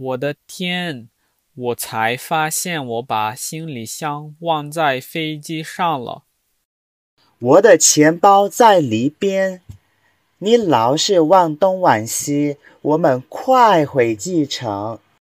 我的天我才发现我把行李箱忘在飞机上了。我的钱包在里边你老是往东往西我们快回机场